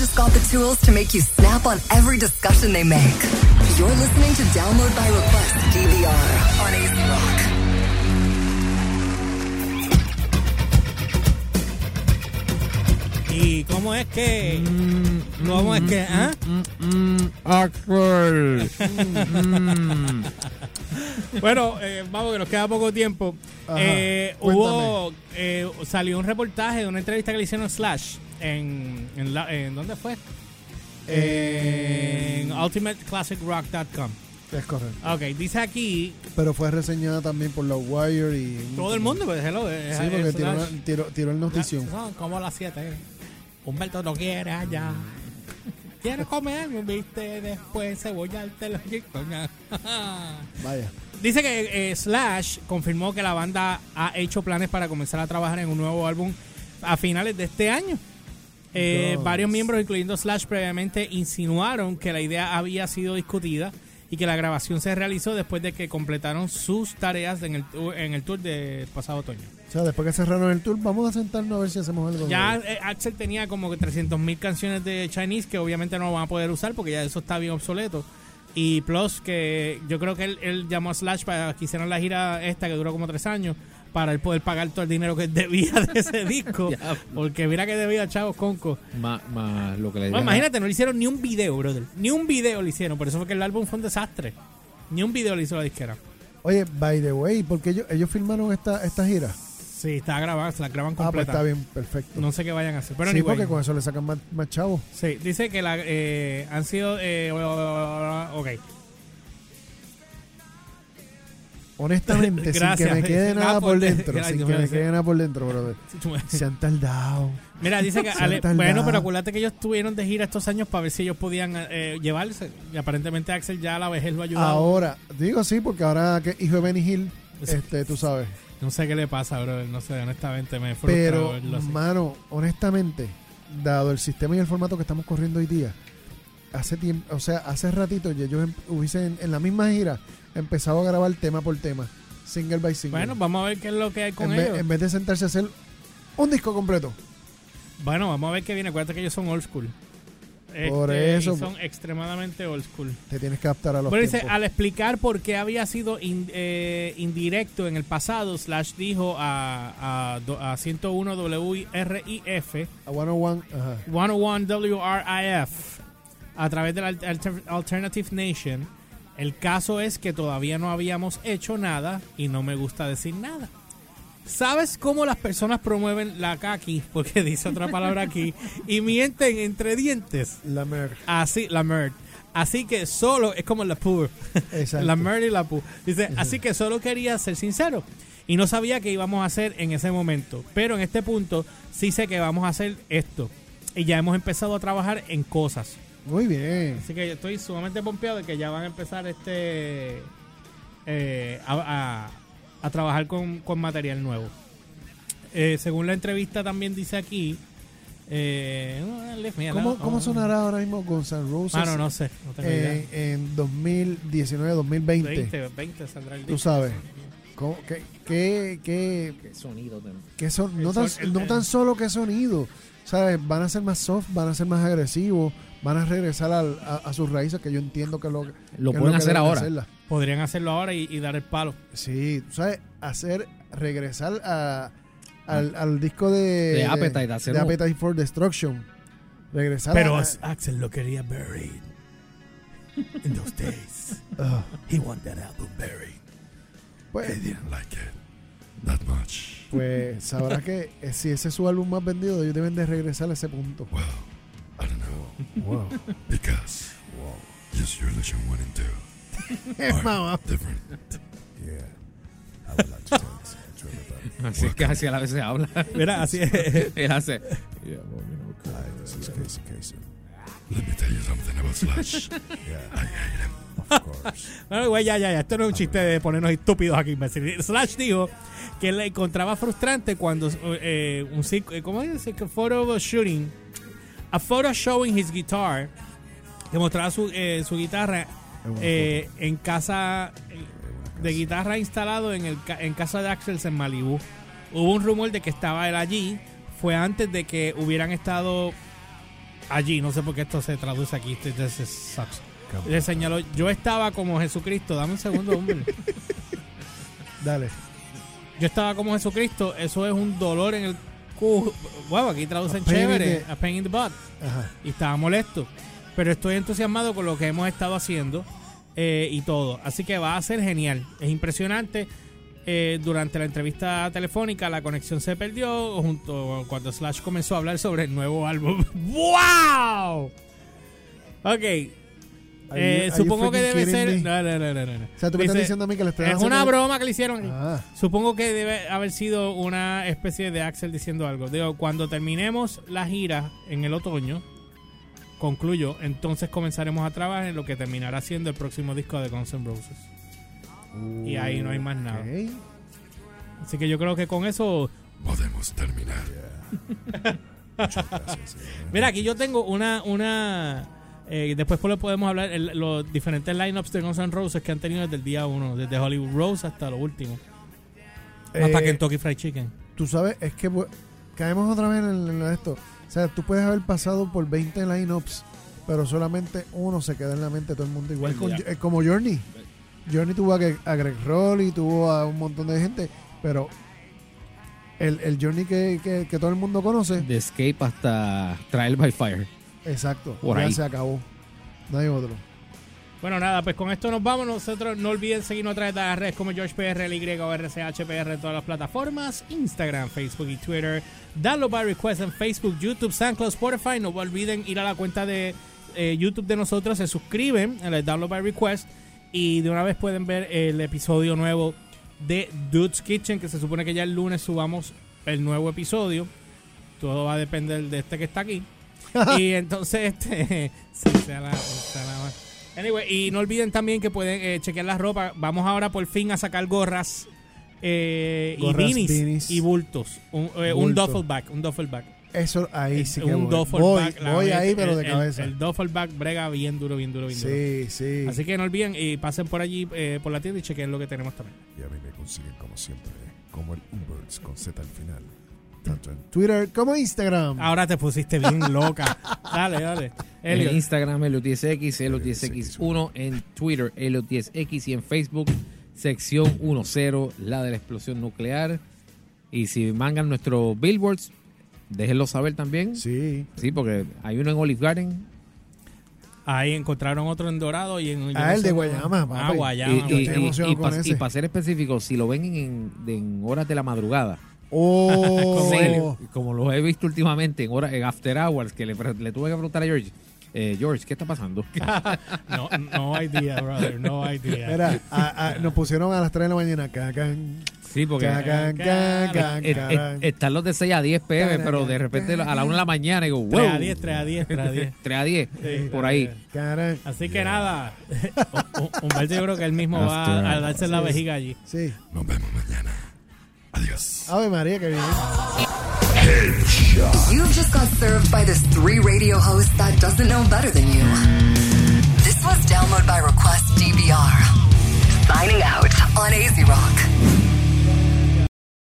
just got the tools to make you snap on every discussion they make. You're listening to Download by Request DVR on AC Rock. ¿Y cómo es que.? ¿Cómo es que.? ¿ah? Axel. Bueno, eh, vamos, que nos queda poco tiempo. Ajá, Eh, hubo. eh, salió un reportaje de una entrevista que le hicieron a Slash. En, en, la- en ¿Dónde fue? En ultimateclassicrock.com. Es correcto. Ok, dice aquí. Pero fue reseñada también por la Wire y... Todo el mundo, pues, hello. es- Sí, porque tiró, una- tiró, tiró el notición. Son como las 7. Humberto no quiere allá. Quiere comer, viste, después cebollarte los. Vaya. Dice que eh, Slash confirmó que la banda ha hecho planes para comenzar a trabajar en un nuevo álbum a finales de este año. Eh, varios miembros, incluyendo Slash, previamente insinuaron que la idea había sido discutida y que la grabación se realizó después de que completaron sus tareas en el, en el tour del pasado otoño. O sea, después que cerraron el tour, vamos a sentarnos a ver si hacemos algo. Ya eh, Axel tenía como que 300.000 canciones de Chinese que obviamente no van a poder usar porque ya eso está bien obsoleto. Y plus que yo creo que él, él llamó a Slash para que hicieran la gira esta que duró como tres años para él poder pagar todo el dinero que debía de ese disco. Porque mira que debía Chavos Conco. Más, más lo que le Bueno, dieron- imagínate, no le hicieron ni un video, brother. Ni un video le hicieron. Por eso fue que el álbum fue un desastre. Ni un video le hizo la disquera. Oye, by the way, porque ellos, ellos filmaron esta, esta gira. Sí, está grabada, se la graban Ah, pues completa. está bien, perfecto. no sé qué vayan a hacer. Pero sí, anyway. porque con eso le sacan más, más chavos. Sí, dice que la, eh, han sido. Eh, ok. Honestamente, sin Gracias. que me quede Ah, nada por- por dentro. gracias, sin que me gracias. quede nada por dentro, brother. Se han tardado. Mira, dice que. Se han Ale- tardado. bueno, pero acuérdate que ellos estuvieron de gira estos años para ver si ellos podían eh, llevarse. Y aparentemente Axel ya a la vejez lo ha ayudado. Ahora, digo sí, porque ahora que hijo de Benny Hill, este, tú sabes. No sé qué le pasa, bro. No sé, honestamente me frustra Pero, verlo así. mano, honestamente, dado el sistema y el formato que estamos corriendo hoy día, hace tiempo, o sea, hace ratito ya ellos em- hubiesen en la misma gira empezado a grabar tema por tema, single by single. Bueno, vamos a ver qué es lo que hay con en, vez, ellos. en vez de sentarse a hacer un disco completo. Bueno, vamos a ver qué viene. Acuérdate que ellos son old school. Por eso, y son extremadamente old school. Te tienes que adaptar a los Bueno, dice, al explicar por qué había sido in- eh, indirecto en el pasado, Slash dijo a, a, a 101 WRIF, A 101, ajá. 101 WRIF, a través de la Alter- Alternative Nation, el caso es que todavía no habíamos hecho nada y no me gusta decir nada. ¿Sabes cómo las personas promueven la kaki? Porque dice otra palabra aquí. Y mienten entre dientes. La mer. Así, la merd. Así que solo, es como la pur. Exacto. la merd y la pu. Dice, así que solo quería ser sincero. Y no sabía qué íbamos a hacer en ese momento. Pero en este punto sí sé que vamos a hacer esto. Y ya hemos empezado a trabajar en cosas. Muy bien. Así que estoy sumamente pompeado de que ya van a empezar este eh, a, a- a trabajar con, con material nuevo. Eh, según la entrevista también dice aquí. Eh, me ¿Cómo, cómo Oh. sonará ahora mismo Guns N' Roses Mano, no sé. No tengo idea. en, en 2019, 2020? 20, 20 saldrá el Tú disco. sabes. ¿Cómo- ¿Qué, qué, qué, Qué sonido ten- qué son, no, tan, el- no tan solo que sonido, ¿sabes? Van a ser más soft, van a ser más agresivos, van a regresar al- a, a sus raíces, que yo entiendo que lo, pueden que hacer ahora. hacerla. Podrían hacerlo ahora y, y dar el palo. Sí, tú ¿sabes? Hacer, regresar a, al, al disco de, De Appetite, hacer de un- Appetite for Destruction. Regresar Pero a, Axel lo quería buried. In those days. Ah, He wanted that album buried. pues, didn't like it that much. pues sabrá que eh, si ese es su álbum más vendido, ellos deben de regresar a ese punto. Well, Know. Wow. Because, yes, your Illusion 1 and 2 Mamá. are different. Así es que así a la vez se habla. Mira, así es. Él hace. Let me tell you something about Slash. I hate him. Bueno, güey, ya, ya, ya. Esto no es un chiste de ponernos estúpidos aquí, imbécil. Slash dijo que le encontraba frustrante cuando eh, un circo- eh, ¿cómo dice? Que photo shooting, a photo showing his guitar, que mostraba su, eh, su guitarra eh, en casa eh, de guitarra instalado en, el, en casa de Axel en Malibu. Hubo un rumor de que estaba él allí. Fue antes de que hubieran estado allí, no sé por qué esto se traduce aquí, this is sucks. Le señaló, yo estaba como Jesucristo, dame un segundo, hombre. Dale. Yo estaba como Jesucristo, eso es un dolor en el. Wow, aquí traducen chévere, the- a pain in the butt. Ajá. Y estaba molesto. Pero estoy entusiasmado con lo que hemos estado haciendo eh, y todo. Así que va a ser genial. Es impresionante. Eh, durante la entrevista telefónica la conexión se perdió junto cuando Slash comenzó a hablar sobre el nuevo álbum. ¡Wow! Ok. Eh, you- supongo que debe ser... me? No, no, no, no, no. O sea, tú me estás diciendo a mí que le Es una broma que le hicieron. Ah, Supongo que debe haber sido una especie de Axel diciendo algo. Digo, cuando terminemos la gira en el otoño, concluyo, entonces comenzaremos a trabajar en lo que terminará siendo el próximo disco de Guns N' Roses. Y ahí no hay más nada. Así que yo creo que con eso... Podemos terminar. Muchas gracias. Mira, aquí yo tengo una... una eh, después pues podemos hablar el- los diferentes lineups de Guns N' Roses que han tenido desde el día uno, desde Hollywood Rose hasta lo último. hasta Eh, Kentucky Fried Chicken. Tú sabes, es que bu- caemos otra vez en, en esto. O sea, tú puedes haber pasado por 20 lineups, pero solamente uno se queda en la mente de todo el mundo. Igual con, eh, como Journey. Journey tuvo a, a Greg Roll y tuvo a un montón de gente, pero el, el Journey que, que- que todo el mundo conoce, De Escape hasta Trial by Fire. Exacto, Por ya ahí. se acabó. No hay otro. Bueno, nada, pues con esto nos vamos. Nosotros no olviden seguirnos a través de las redes como GeorgePR, o RCHPR en todas las plataformas: Instagram, Facebook y Twitter. Download by request en Facebook, YouTube, SoundCloud, Spotify. No olviden ir a la cuenta de eh, YouTube de nosotros, se suscriben en el Download by Request y de una vez pueden ver el episodio nuevo de Dude's Kitchen, que se supone que ya el lunes subamos el nuevo episodio. Todo va a depender de este que está aquí. y entonces, este. sí, sea la- Anyway, y no olviden también que pueden eh, chequear la ropa. Vamos ahora por fin a sacar gorras, eh, Gorras, y beanies, beanies. y bultos. Un, eh, un Bulto. duffel bag. Un duffel bag. Eso ahí sí que un voy. voy, la ahí, pero el- de el- cabeza. El, duffel bag brega bien duro, bien duro, bien duro. sí, sí. Así que no olviden y pasen por allí, eh, por la tienda y chequen lo que tenemos también. Y a mí me consiguen como siempre, como el Uberts con Z al final. Tanto en Twitter como Instagram. Ahora te pusiste bien loca. dale, dale. En. Instagram, Elio10X, Elio10X1, en Twitter, Elio10X y en Facebook, sección 10, la de la explosión nuclear. Y si mangan nuestros billboards, déjenlo saber también. Sí, Sí. porque hay uno en Olive Garden. Ahí encontraron otro en Dorado y en. Ah, no el sé- de Guayama, Ah. Guayama. y, pa- para ser específico, si lo ven en, en horas de la madrugada, Oh. Sí, como lo he visto últimamente en, horas, en After Hours, que le, le tuve que preguntar a George, eh, George, ¿qué está pasando? No, no idea, brother. No idea. Mira, a- a- nos pusieron a las 3 de la mañana. Cacan, Sí, porque cacan, cacan, eh, cacan. están los de 6 a 10 pm, pero de repente a la 1 de la mañana digo, wow. 3 a 10, 3 a 10, 3 a 10. 3 a 10, Sí, por ahí. Así que nada, Hu- Hu- Humberto yo creo que él mismo va a darse la vejiga allí. Sí. Nos vemos mañana. Adiós. Ave María, que bien. You've just got served by this three radio host that doesn't know better than you. This was Download by Request DVR. Signing out on AZ Rock.